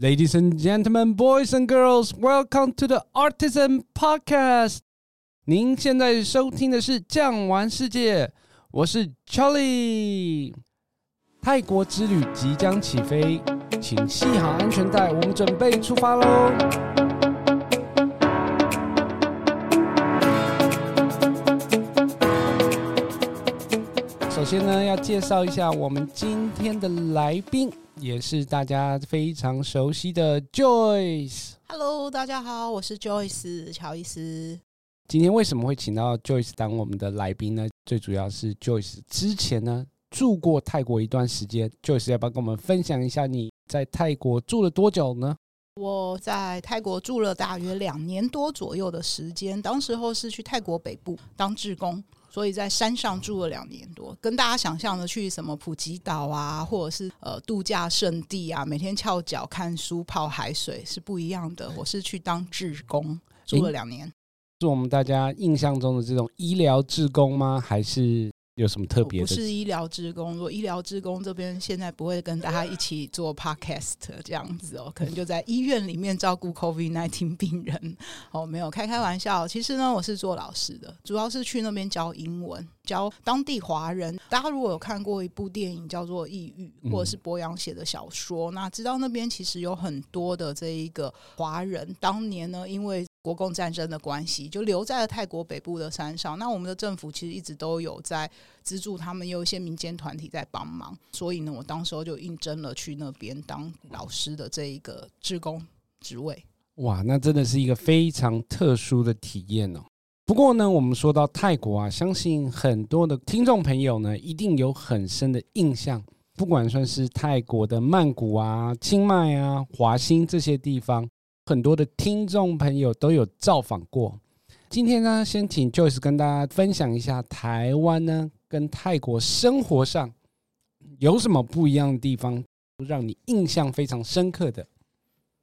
Ladies and gentlemen, boys and girls, welcome to the Artisan Podcast。您现在收听的是《酱玩世界》，我是 Charlie。泰国之旅即将起飞，请系好安全带，我们准备出发喽！首先呢，要介绍一下我们今天的来宾。也是大家非常熟悉的 Joyce。Hello，大家好，我是 Joyce 乔伊斯。今天为什么会请到 Joyce 当我们的来宾呢？最主要是 Joyce 之前呢住过泰国一段时间。Joyce 要不要跟我们分享一下你在泰国住了多久呢？我在泰国住了大约两年多左右的时间，当时候是去泰国北部当志工。所以在山上住了两年多，跟大家想象的去什么普吉岛啊，或者是呃度假胜地啊，每天翘脚看书泡海水是不一样的。我是去当志工，住了两年。是我们大家印象中的这种医疗志工吗？还是？有什么特别的？不是医疗职工，如果医疗职工这边现在不会跟大家一起做 podcast 这样子哦，可能就在医院里面照顾 COVID nineteen 病人哦，没有开开玩笑。其实呢，我是做老师的，主要是去那边教英文，教当地华人。大家如果有看过一部电影叫做《异域》，或者是博洋写的小说，那知道那边其实有很多的这一个华人，当年呢，因为国共战争的关系，就留在了泰国北部的山上。那我们的政府其实一直都有在资助他们，有一些民间团体在帮忙。所以呢，我当时候就应征了去那边当老师的这一个职工职位。哇，那真的是一个非常特殊的体验哦。不过呢，我们说到泰国啊，相信很多的听众朋友呢，一定有很深的印象。不管算是泰国的曼谷啊、清迈啊、华欣这些地方。很多的听众朋友都有造访过。今天呢，先请 Joyce 跟大家分享一下台湾呢跟泰国生活上有什么不一样的地方，让你印象非常深刻的。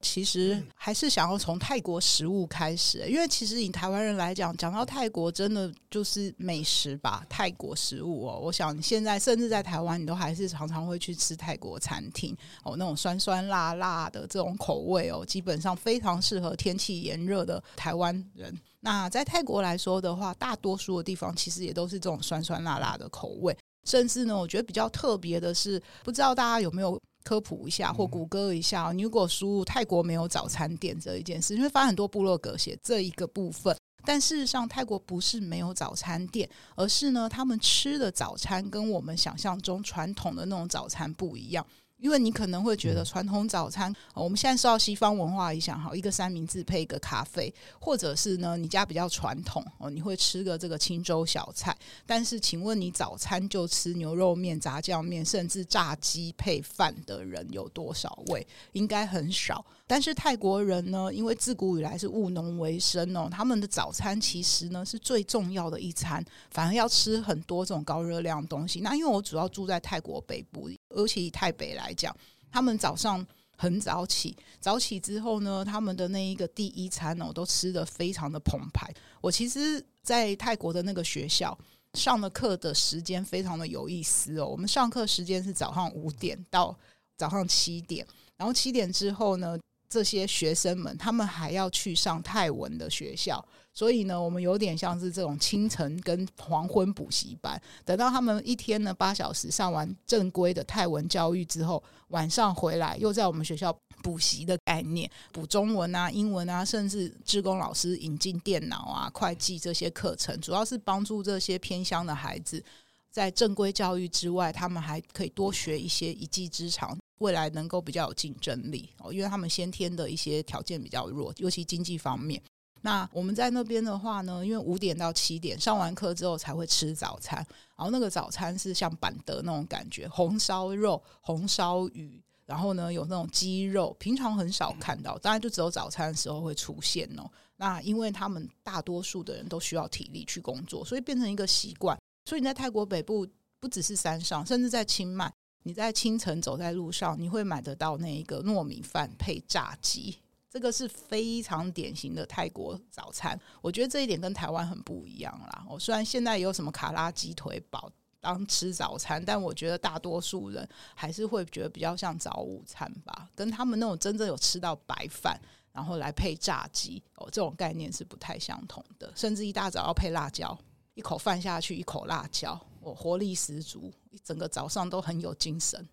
其实还是想要从泰国食物开始，因为其实以台湾人来讲，讲到泰国真的就是美食吧。泰国食物哦，我想现在甚至在台湾，你都还是常常会去吃泰国餐厅哦，那种酸酸辣辣的这种口味哦，基本上非常适合天气炎热的台湾人。那在泰国来说的话，大多数的地方其实也都是这种酸酸辣辣的口味，甚至呢，我觉得比较特别的是，不知道大家有没有。科普一下或谷歌一下，你如果输入泰国没有早餐店这一件事，你会发现很多部落格写这一个部分。但事实上，泰国不是没有早餐店，而是呢，他们吃的早餐跟我们想象中传统的那种早餐不一样。因为你可能会觉得传统早餐，我们现在受到西方文化影响，哈，一个三明治配一个咖啡，或者是呢，你家比较传统哦，你会吃个这个清粥小菜。但是，请问你早餐就吃牛肉面、炸酱面，甚至炸鸡配饭的人有多少位？应该很少。但是泰国人呢，因为自古以来是务农为生哦，他们的早餐其实呢是最重要的一餐，反而要吃很多这种高热量的东西。那因为我主要住在泰国北部，尤其以泰北来来讲，他们早上很早起，早起之后呢，他们的那一个第一餐哦，都吃得非常的澎湃。我其实，在泰国的那个学校上的课的时间非常的有意思哦，我们上课时间是早上五点到早上七点，然后七点之后呢，这些学生们，他们还要去上泰文的学校，所以呢，我们有点像是这种清晨跟黄昏补习班。等到他们一天呢八小时上完正规的泰文教育之后，晚上回来又在我们学校补习的概念，补中文啊、英文啊，甚至志工老师引进电脑啊、会计这些课程，主要是帮助这些偏乡的孩子在正规教育之外，他们还可以多学一些一技之长。未来能够比较有竞争力哦，因为他们先天的一些条件比较弱，尤其经济方面。那我们在那边的话呢，因为五点到七点上完课之后才会吃早餐，然后那个早餐是像板德那种感觉，红烧肉、红烧鱼，然后呢有那种鸡肉，平常很少看到，当然就只有早餐的时候会出现哦。那因为他们大多数的人都需要体力去工作，所以变成一个习惯。所以你在泰国北部不只是山上，甚至在清迈。你在清晨走在路上，你会买得到那一个糯米饭配炸鸡，这个是非常典型的泰国早餐。我觉得这一点跟台湾很不一样啦。我虽然现在有什么卡拉鸡腿堡，当吃早餐，但我觉得大多数人还是会觉得比较像早午餐吧，跟他们那种真正有吃到白饭，然后来配炸鸡哦，这种概念是不太相同的。甚至一大早要配辣椒，一口饭下去，一口辣椒，我、哦、活力十足，整个早上都很有精神。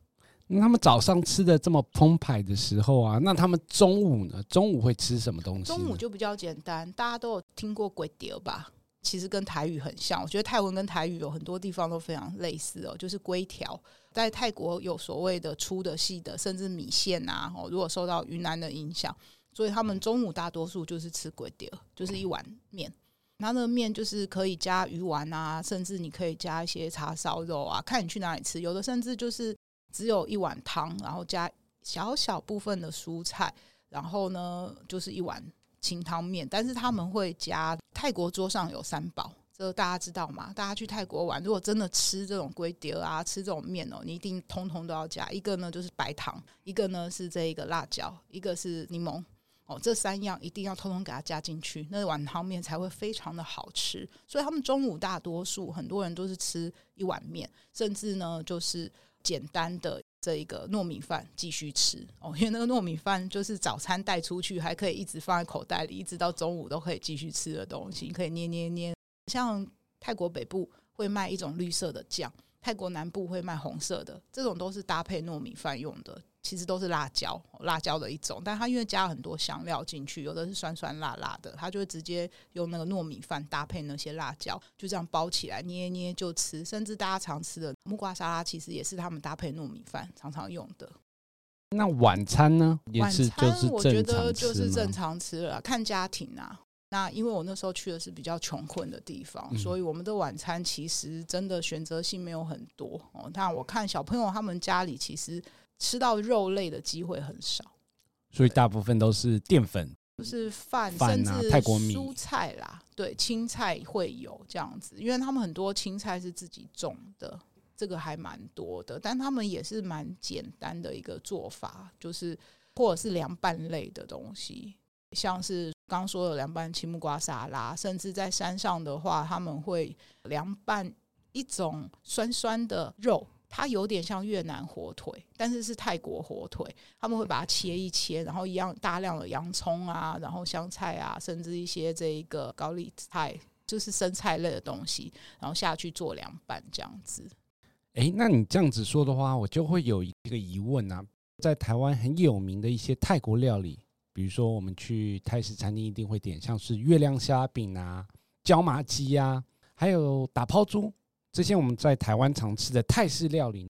那他们早上吃的这么澎湃的时候啊，那他们中午呢？中午会吃什么东西？中午就比较简单，大家都有听过粿条吧？其实跟台语很像，我觉得泰文跟台语有很多地方都非常类似哦，就是粿条。在泰国有所谓的粗的、细的，甚至米线啊。哦，如果受到云南的影响，所以他们中午大多数就是吃粿条，就是一碗面。那那个面就是可以加鱼丸啊，甚至你可以加一些叉烧肉啊，看你去哪里吃。有的甚至就是只有一碗汤，然后加小小部分的蔬菜，然后呢就是一碗。清汤面，但是他们会加泰国桌上有三宝，这大家知道吗？大家去泰国玩，如果真的吃这种龟碟啊，吃这种面哦，你一定通通都要加。一个呢就是白糖，一个呢是这一个辣椒，一个是柠檬哦，这三样一定要通通给它加进去，那碗汤面才会非常的好吃。所以他们中午大多数很多人都是吃一碗面，甚至呢就是简单的。这一个糯米饭继续吃哦，因为那个糯米饭就是早餐带出去，还可以一直放在口袋里，一直到中午都可以继续吃的东西，可以捏捏捏。像泰国北部会卖一种绿色的酱，泰国南部会卖红色的，这种都是搭配糯米饭用的。其实都是辣椒，辣椒的一种，但它因为加了很多香料进去，有的是酸酸辣辣的，它就会直接用那个糯米饭搭配那些辣椒，就这样包起来捏捏就吃。甚至大家常吃的木瓜沙拉，其实也是他们搭配糯米饭常常用的。那晚餐呢？晚餐我觉得就是正常吃了，看家庭啊。那因为我那时候去的是比较穷困的地方，嗯、所以我们的晚餐其实真的选择性没有很多哦。但我看小朋友他们家里其实。吃到肉类的机会很少，所以大部分都是淀粉，就是饭，甚至泰国米、蔬菜啦，对，青菜会有这样子，因为他们很多青菜是自己种的，这个还蛮多的，但他们也是蛮简单的一个做法，就是或者是凉拌类的东西，像是刚说的凉拌青木瓜沙拉，甚至在山上的话，他们会凉拌一种酸酸的肉。它有点像越南火腿，但是是泰国火腿。他们会把它切一切，然后一样大量的洋葱啊，然后香菜啊，甚至一些这一个高丽菜，就是生菜类的东西，然后下去做凉拌这样子。哎，那你这样子说的话，我就会有一个疑问啊，在台湾很有名的一些泰国料理，比如说我们去泰式餐厅一定会点，像是月亮虾饼啊、椒麻鸡啊，还有打抛猪。这些我们在台湾常吃的泰式料理，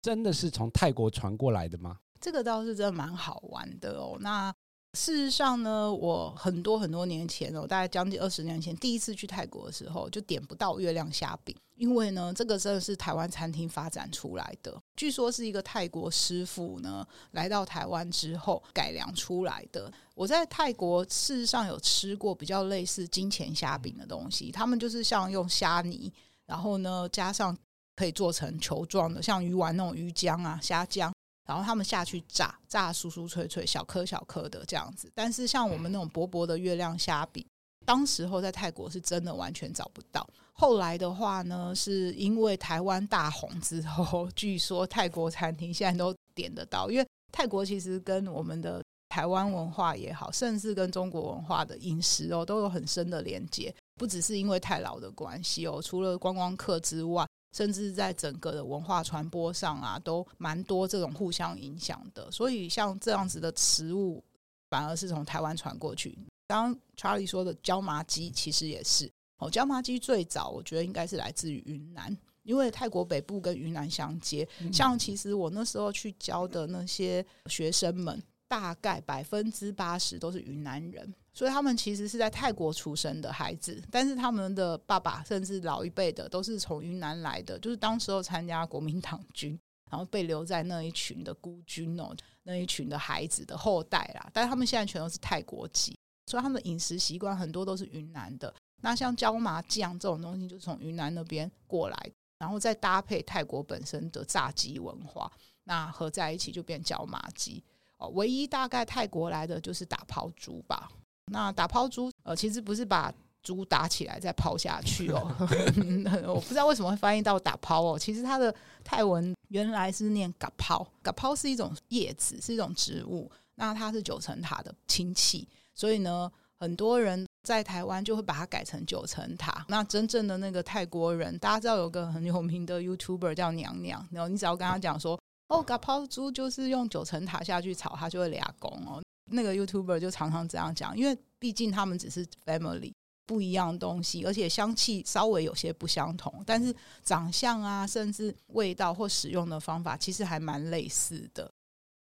真的是从泰国传过来的吗？这个倒是真的蛮好玩的哦。那事实上呢，我很多很多年前哦，大概将近二十年前，第一次去泰国的时候，就点不到月亮虾饼，因为呢，这个真的是台湾餐厅发展出来的，据说是一个泰国师傅呢来到台湾之后改良出来的。我在泰国事实上有吃过比较类似金钱虾饼的东西，他们就是像用虾泥。然后呢，加上可以做成球状的，像鱼丸那种鱼浆啊、虾浆，然后他们下去炸，炸酥酥脆脆，小颗小颗的这样子。但是像我们那种薄薄的月亮虾饼，当时候在泰国是真的完全找不到。后来的话呢，是因为台湾大红之后，据说泰国餐厅现在都点得到，因为泰国其实跟我们的台湾文化也好，甚至跟中国文化的饮食哦，都有很深的连接。不只是因为太老的关系哦，除了观光客之外，甚至在整个的文化传播上啊，都蛮多这种互相影响的。所以像这样子的食物，反而是从台湾传过去。刚刚 Charlie 说的椒麻鸡，其实也是哦。椒麻鸡最早我觉得应该是来自于云南，因为泰国北部跟云南相接。像其实我那时候去教的那些学生们，大概百分之八十都是云南人。所以他们其实是在泰国出生的孩子，但是他们的爸爸甚至老一辈的都是从云南来的，就是当时候参加国民党军，然后被留在那一群的孤军哦，那一群的孩子的后代啦。但他们现在全都是泰国籍，所以他们的饮食习惯很多都是云南的。那像椒麻酱这种东西，就是从云南那边过来，然后再搭配泰国本身的炸鸡文化，那合在一起就变椒麻鸡哦。唯一大概泰国来的就是打抛猪吧。那打抛猪，呃，其实不是把猪打起来再抛下去哦。我不知道为什么会翻译到打抛哦，其实它的泰文原来是念嘎抛，嘎抛是一种叶子，是一种植物。那它是九层塔的亲戚，所以呢，很多人在台湾就会把它改成九层塔。那真正的那个泰国人，大家知道有个很有名的 YouTuber 叫娘娘，然后你只要跟他讲说，哦，嘎抛猪就是用九层塔下去炒，它就会俩公哦。那个 YouTuber 就常常这样讲，因为毕竟他们只是 family 不一样东西，而且香气稍微有些不相同，但是长相啊，甚至味道或使用的方法，其实还蛮类似的。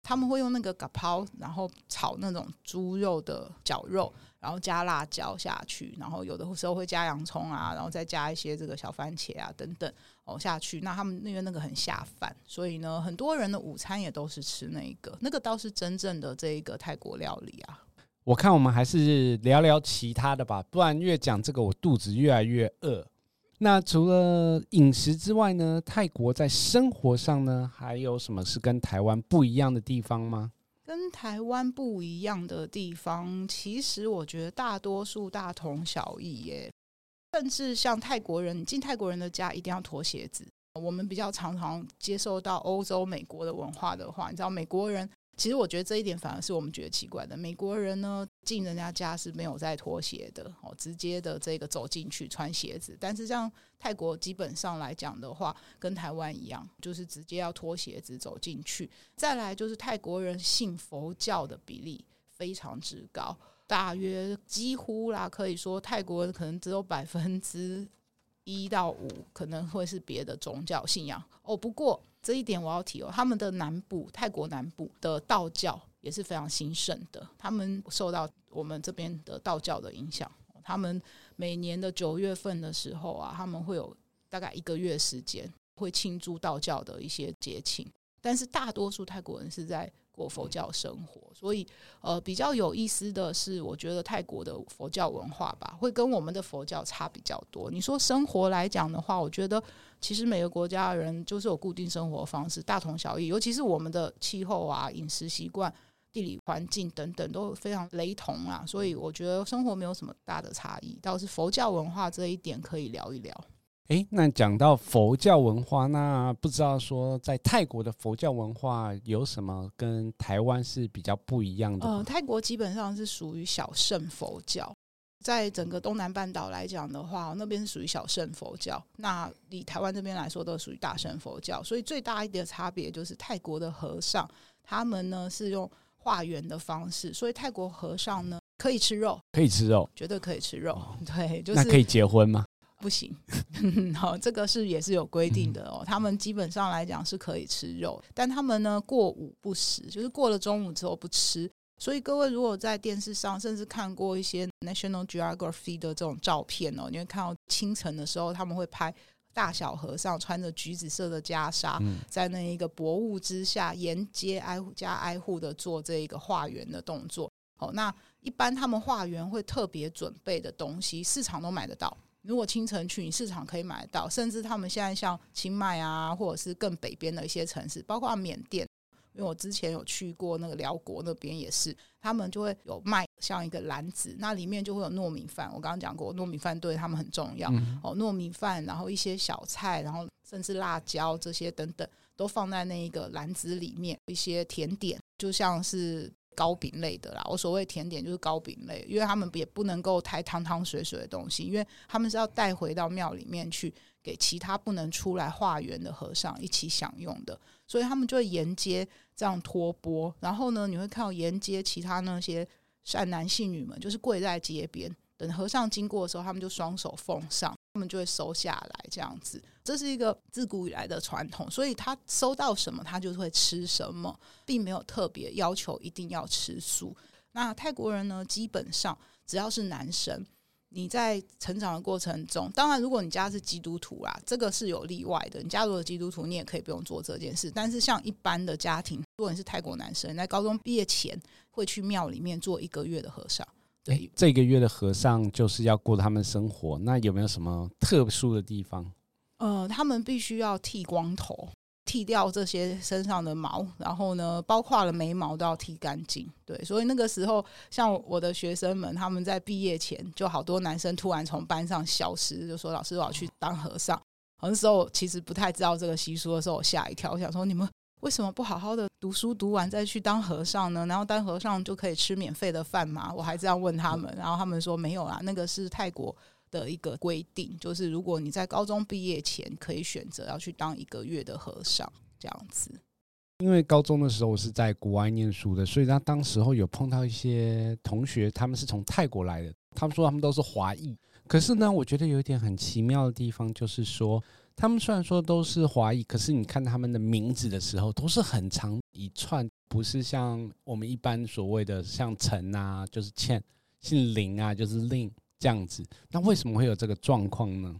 他们会用那个嘎抛，然后炒那种猪肉的绞肉，然后加辣椒下去，然后有的时候会加洋葱啊，然后再加一些这个小番茄啊等等哦下去。那他们因为那个很下饭，所以呢，很多人的午餐也都是吃那个，那个倒是真正的这一个泰国料理啊。我看我们还是聊聊其他的吧，不然越讲这个我肚子越来越饿。那除了饮食之外呢，泰国在生活上呢，还有什么是跟台湾不一样的地方吗？跟台湾不一样的地方，其实我觉得大多数大同小异耶。甚至像泰国人，进泰国人的家一定要脱鞋子。我们比较常常接受到欧洲、美国的文化的话，你知道美国人。其实我觉得这一点反而是我们觉得奇怪的。美国人呢，进人家家是没有在脱鞋的哦，直接的这个走进去穿鞋子。但是像泰国基本上来讲的话，跟台湾一样，就是直接要脱鞋子走进去。再来就是泰国人信佛教的比例非常之高，大约几乎啦，可以说泰国人可能只有百分之一到五可能会是别的宗教信仰哦。不过。这一点我要提哦，他们的南部泰国南部的道教也是非常兴盛的，他们受到我们这边的道教的影响，他们每年的九月份的时候啊，他们会有大概一个月时间会庆祝道教的一些节庆，但是大多数泰国人是在。过佛教生活，所以呃比较有意思的是，我觉得泰国的佛教文化吧，会跟我们的佛教差比较多。你说生活来讲的话，我觉得其实每个国家的人就是有固定生活方式，大同小异。尤其是我们的气候啊、饮食习惯、地理环境等等都非常雷同啊，所以我觉得生活没有什么大的差异。倒是佛教文化这一点可以聊一聊。诶，那讲到佛教文化，那不知道说在泰国的佛教文化有什么跟台湾是比较不一样的？呃，泰国基本上是属于小乘佛教，在整个东南半岛来讲的话，那边是属于小乘佛教。那以台湾这边来说，都属于大乘佛教。所以最大一点的差别就是泰国的和尚，他们呢是用化缘的方式，所以泰国和尚呢可以吃肉，可以吃肉，绝对可以吃肉。哦、对，就是那可以结婚吗？不行，好，这个是也是有规定的哦。他们基本上来讲是可以吃肉，但他们呢过午不食，就是过了中午之后不吃。所以各位如果在电视上甚至看过一些 National Geography 的这种照片哦，你会看到清晨的时候他们会拍大小和尚穿着橘子色的袈裟，在那一个薄雾之下沿街挨家挨户的做这一个化缘的动作。哦，那一般他们化缘会特别准备的东西，市场都买得到。如果清晨去，你市场可以买得到，甚至他们现在像清迈啊，或者是更北边的一些城市，包括缅甸，因为我之前有去过那个寮国那边也是，他们就会有卖像一个篮子，那里面就会有糯米饭。我刚刚讲过，糯米饭对他们很重要、嗯、哦，糯米饭，然后一些小菜，然后甚至辣椒这些等等，都放在那一个篮子里面，一些甜点，就像是。糕饼类的啦，我所谓甜点就是糕饼类，因为他们也不能够太汤汤水水的东西，因为他们是要带回到庙里面去给其他不能出来化缘的和尚一起享用的，所以他们就会沿街这样托钵，然后呢，你会看到沿街其他那些善男信女们就是跪在街边，等和尚经过的时候，他们就双手奉上。他们就会收下来，这样子，这是一个自古以来的传统，所以他收到什么，他就会吃什么，并没有特别要求一定要吃素。那泰国人呢，基本上只要是男生，你在成长的过程中，当然如果你家是基督徒啦，这个是有例外的。你家如果基督徒，你也可以不用做这件事。但是像一般的家庭，如果你是泰国男生，在高中毕业前会去庙里面做一个月的和尚。对，这个月的和尚就是要过他们生活，那有没有什么特殊的地方？呃，他们必须要剃光头，剃掉这些身上的毛，然后呢，包括了眉毛都要剃干净。对，所以那个时候，像我的学生们，他们在毕业前，就好多男生突然从班上消失，就说：“老师，我要去当和尚。”那时候其实不太知道这个习俗的时候，我吓一跳，我想说：“你们为什么不好好的读书读完再去当和尚呢？然后当和尚就可以吃免费的饭吗？”我还这样问他们，然后他们说：“没有啦，那个是泰国。”的一个规定，就是如果你在高中毕业前可以选择要去当一个月的和尚，这样子。因为高中的时候我是在国外念书的，所以他当时候有碰到一些同学，他们是从泰国来的，他们说他们都是华裔。可是呢，我觉得有一点很奇妙的地方，就是说他们虽然说都是华裔，可是你看他们的名字的时候，都是很长一串，不是像我们一般所谓的像陈啊，就是倩，姓林啊，就是令。这样子，那为什么会有这个状况呢？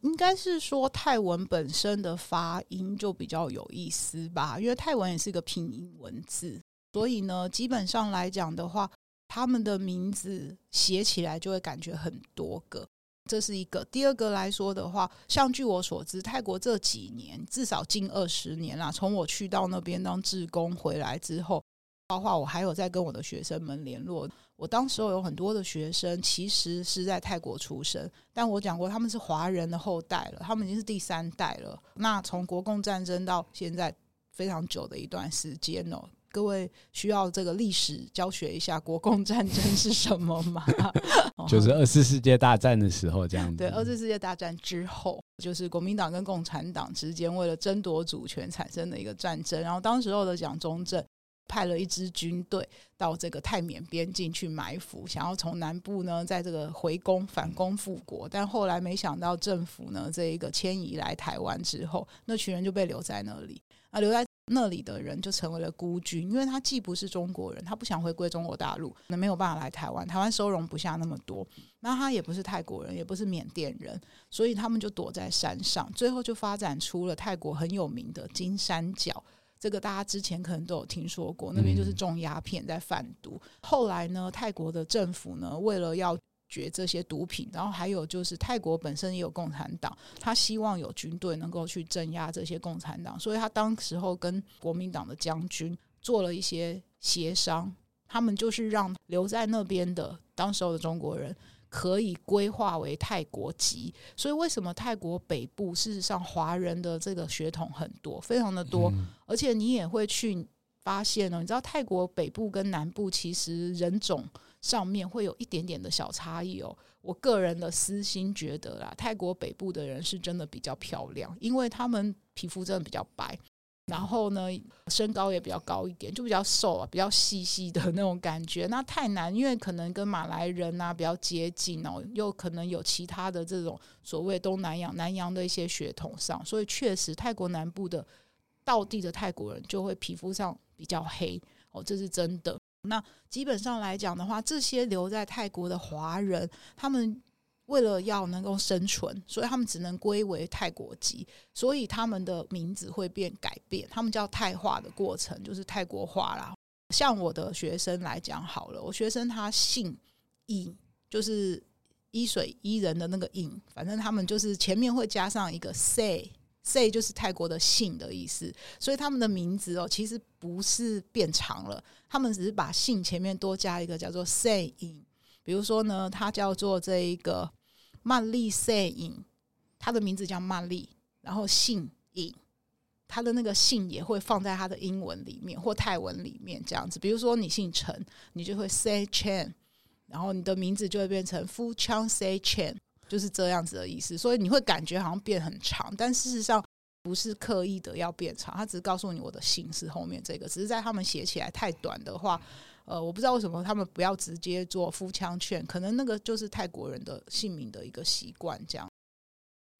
应该是说泰文本身的发音就比较有意思吧，因为泰文也是个拼音文字，所以呢，基本上来讲的话，他们的名字写起来就会感觉很多个，这是一个。第二个来说的话，像据我所知，泰国这几年至少近二十年啦，从我去到那边当志工回来之后。包括我还有在跟我的学生们联络。我当时候有很多的学生其实是在泰国出生，但我讲过他们是华人的后代了，他们已经是第三代了。那从国共战争到现在非常久的一段时间哦，各位需要这个历史教学一下国共战争是什么吗？就是二次世界大战的时候这样子。对，二次世界大战之后，就是国民党跟共产党之间为了争夺主权产生的一个战争。然后当时候的蒋中正。派了一支军队到这个泰缅边境去埋伏，想要从南部呢，在这个回攻反攻复国。但后来没想到政府呢，这一个迁移来台湾之后，那群人就被留在那里。啊留在那里的人就成为了孤军，因为他既不是中国人，他不想回归中国大陆，那没有办法来台湾，台湾收容不下那么多。那他也不是泰国人，也不是缅甸人，所以他们就躲在山上，最后就发展出了泰国很有名的金三角。这个大家之前可能都有听说过，那边就是种鸦片在贩毒。后来呢，泰国的政府呢，为了要绝这些毒品，然后还有就是泰国本身也有共产党，他希望有军队能够去镇压这些共产党，所以他当时候跟国民党的将军做了一些协商，他们就是让留在那边的当时候的中国人。可以规划为泰国籍，所以为什么泰国北部事实上华人的这个血统很多，非常的多，而且你也会去发现呢，你知道泰国北部跟南部其实人种上面会有一点点的小差异哦。我个人的私心觉得啦，泰国北部的人是真的比较漂亮，因为他们皮肤真的比较白。然后呢，身高也比较高一点，就比较瘦啊，比较细细的那种感觉。那泰南，因为可能跟马来人啊比较接近哦，又可能有其他的这种所谓东南亚、南洋的一些血统上，所以确实泰国南部的道地的泰国人就会皮肤上比较黑哦，这是真的。那基本上来讲的话，这些留在泰国的华人，他们。为了要能够生存，所以他们只能归为泰国籍，所以他们的名字会变改变，他们叫泰化的过程，就是泰国化啦。像我的学生来讲好了，我学生他姓尹，就是伊水伊人的那个尹，反正他们就是前面会加上一个 say say 就是泰国的姓的意思，所以他们的名字哦，其实不是变长了，他们只是把姓前面多加一个叫做 sayin。比如说呢，他叫做这一个曼丽 sayin，，他的名字叫曼丽，然后姓尹，他的那个姓也会放在他的英文里面或泰文里面这样子。比如说你姓陈，你就会 say Chen，然后你的名字就会变成 Fu Chang say Chen，就是这样子的意思。所以你会感觉好像变很长，但事实上不是刻意的要变长，他只是告诉你我的姓是后面这个，只是在他们写起来太短的话。呃，我不知道为什么他们不要直接做夫枪券，可能那个就是泰国人的姓名的一个习惯，这样。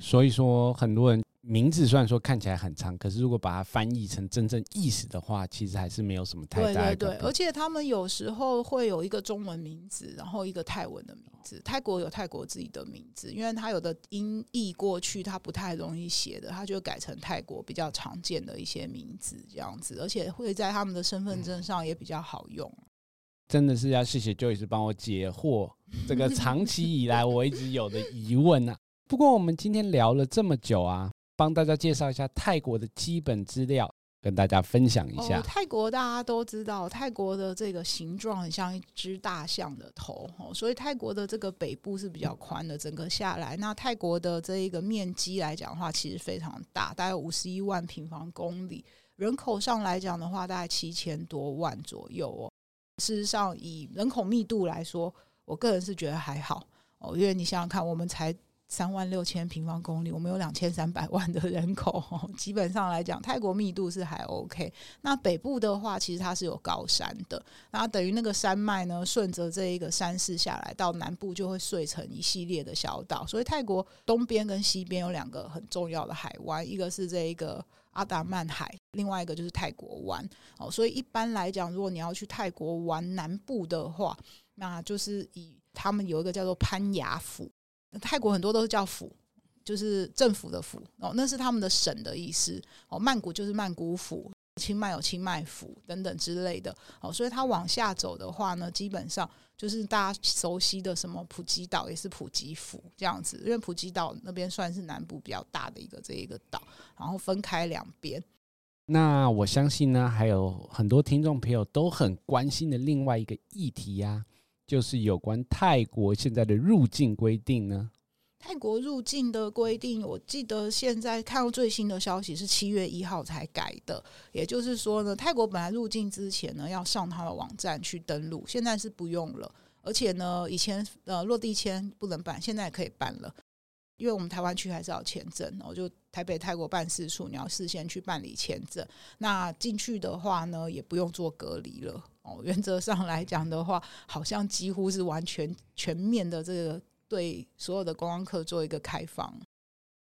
所以说，很多人名字虽然说看起来很长，可是如果把它翻译成真正意思的话，其实还是没有什么太大的。对对对，而且他们有时候会有一个中文名字，然后一个泰文的名字。泰国有泰国自己的名字，因为它有的音译过去，它不太容易写的，他就改成泰国比较常见的一些名字这样子，而且会在他们的身份证上也比较好用。嗯真的是要谢谢 Joyce 帮我解惑这个长期以来我一直有的疑问啊。不过我们今天聊了这么久啊，帮大家介绍一下泰国的基本资料。跟大家分享一下，泰国大家都知道，泰国的这个形状很像一只大象的头，哦，所以泰国的这个北部是比较宽的，整个下来，那泰国的这一个面积来讲的话，其实非常大，大概五十一万平方公里，人口上来讲的话，大概七千多万左右哦。事实上，以人口密度来说，我个人是觉得还好哦，因为你想想看，我们才。三万六千平方公里，我们有两千三百万的人口，基本上来讲，泰国密度是还 OK。那北部的话，其实它是有高山的，那等于那个山脉呢，顺着这一个山势下来，到南部就会碎成一系列的小岛。所以泰国东边跟西边有两个很重要的海湾，一个是这一个阿达曼海，另外一个就是泰国湾。哦，所以一般来讲，如果你要去泰国玩南部的话，那就是以他们有一个叫做攀雅府。泰国很多都是叫府，就是政府的府哦，那是他们的省的意思哦。曼谷就是曼谷府，清迈有清迈府等等之类的哦。所以它往下走的话呢，基本上就是大家熟悉的什么普吉岛也是普吉府这样子，因为普吉岛那边算是南部比较大的一个这一个岛，然后分开两边。那我相信呢，还有很多听众朋友都很关心的另外一个议题呀、就是有关泰国现在的入境规定呢？泰国入境的规定，我记得现在看到最新的消息是七月一号才改的。也就是说呢，泰国本来入境之前呢，要上他的网站去登录，现在是不用了。而且呢，以前呃落地签不能办，现在可以办了。因为我们台湾区还是要签证，我就台北泰国办事处，你要事先去办理签证。那进去的话呢，也不用做隔离了。哦，原则上来讲的话，好像几乎是完全全面的这个对所有的观光客做一个开放。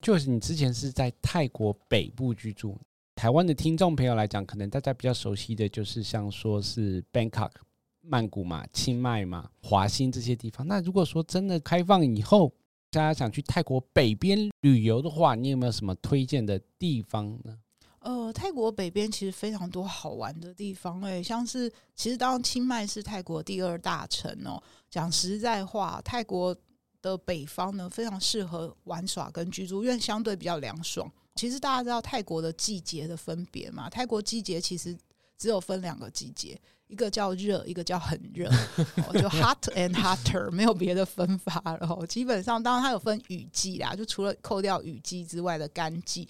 就是你之前是在泰国北部居住，台湾的听众朋友来讲，可能大家比较熟悉的就是像说是 Bangkok、曼谷嘛、清迈嘛、华欣这些地方。那如果说真的开放以后，大家想去泰国北边旅游的话，你有没有什么推荐的地方呢？呃，泰国北边其实非常多好玩的地方，诶，像是其实当清迈是泰国第二大城哦。讲实在话，泰国的北方呢非常适合玩耍跟居住，因为相对比较凉爽。其实大家知道泰国的季节的分别嘛？泰国季节其实只有分两个季节，一个叫热，一个叫很热，就 hot and hotter，没有别的分法了。基本上，当然它有分雨季啦，就除了扣掉雨季之外的干季。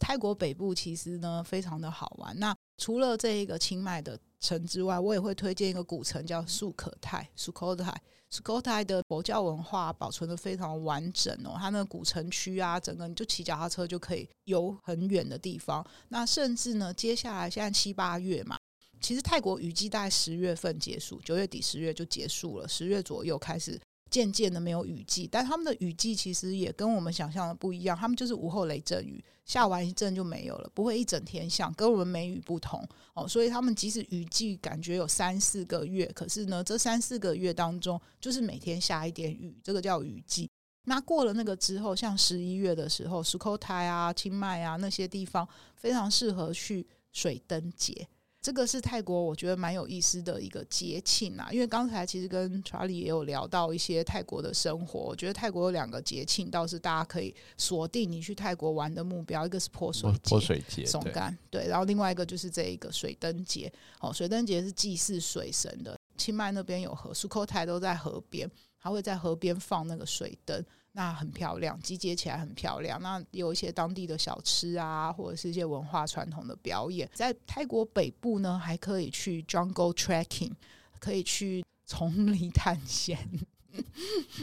泰国北部其实呢非常的好玩。那除了这一个清迈的城之外，我也会推荐一个古城叫素可泰。素可泰，素可泰的佛教文化保存的非常完整哦。它那个古城区啊，整个你就骑脚踏车就可以游很远的地方。那甚至呢，接下来现在七八月嘛，其实泰国雨季大概十月份结束，九月底十月就结束了，十月左右开始。渐渐的没有雨季，但他们的雨季其实也跟我们想象的不一样。他们就是午后雷阵雨，下完一阵就没有了，不会一整天下，跟我们梅雨不同哦。所以他们即使雨季感觉有三四个月，可是呢，这三四个月当中就是每天下一点雨，这个叫雨季。那过了那个之后，像十一月的时候，素可泰啊、清迈啊那些地方，非常适合去水灯节。这个是泰国，我觉得蛮有意思的一个节庆啊。因为刚才其实跟查理也有聊到一些泰国的生活，我觉得泰国有两个节庆，倒是大家可以锁定你去泰国玩的目标，一个是泼水节，泼水节，松干对，然后另外一个就是这一个水灯节。哦，水灯节是祭祀水神的。清迈那边有河，素可泰都在河边，还会在河边放那个水灯。那很漂亮，集结起来很漂亮。那有一些当地的小吃啊，或者是一些文化传统的表演。在泰国北部呢，还可以去 jungle trekking，可以去丛林探险，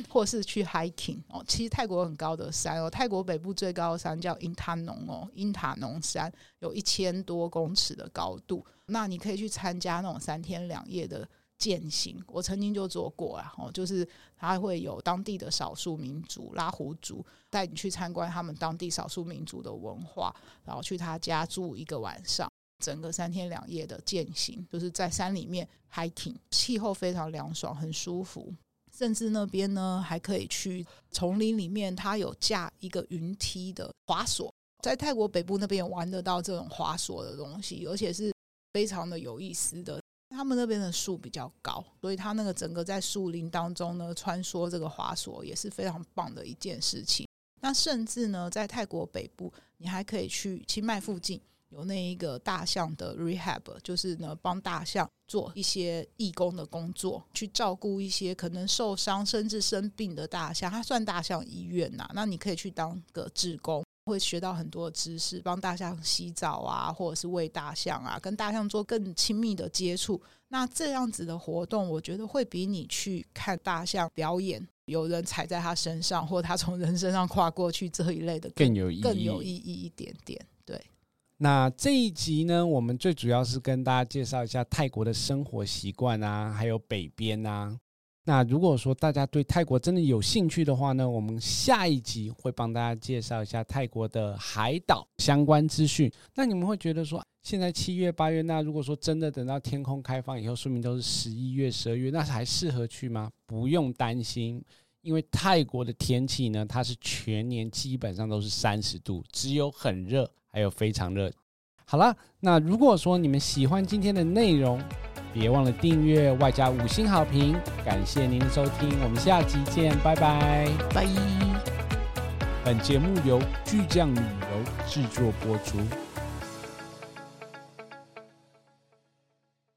或是去 hiking 哦。其实泰国很高的山哦，泰国北部最高的山叫因塔农哦，因塔农山有一千多公尺的高度。那你可以去参加那种三天两夜的。践行，我曾经就做过啊，哦，就是他会有当地的少数民族拉祜族带你去参观他们当地少数民族的文化，然后去他家住一个晚上，整个三天两夜的践行，就是在山里面 hiking，气候非常凉爽，很舒服，甚至那边呢还可以去丛林里面，它有架一个云梯的滑索，在泰国北部那边玩得到这种滑索的东西，而且是非常的有意思的。他们那边的树比较高，所以他那个整个在树林当中呢穿梭这个滑索也是非常棒的一件事情。那甚至呢，在泰国北部，你还可以去清迈附近有那一个大象的 rehab，就是呢帮大象做一些义工的工作，去照顾一些可能受伤甚至生病的大象。它算大象医院呐，那你可以去当个志工，会学到很多的知识，帮大象洗澡啊，或者是喂大象啊，跟大象做更亲密的接触。那这样子的活动，我觉得会比你去看大象表演，有人踩在他身上，或他从人身上跨过去这一类的更，更有意义，更有意义一点点。对，那这一集呢，我们最主要是跟大家介绍一下泰国的生活习惯啊，还有北边啊。那如果说大家对泰国真的有兴趣的话呢，我们下一集会帮大家介绍一下泰国的海岛相关资讯。那你们会觉得说，现在七月八月，那如果说真的等到天空开放以后，说明都是十一月、十二月，那还适合去吗？不用担心，因为泰国的天气呢，它是全年基本上都是三十度，只有很热，还有非常热。好了，那如果说你们喜欢今天的内容，别忘了订阅，外加五星好评，感谢您的收听，我们下期见，拜拜，拜。本节目由巨匠旅游制作播出。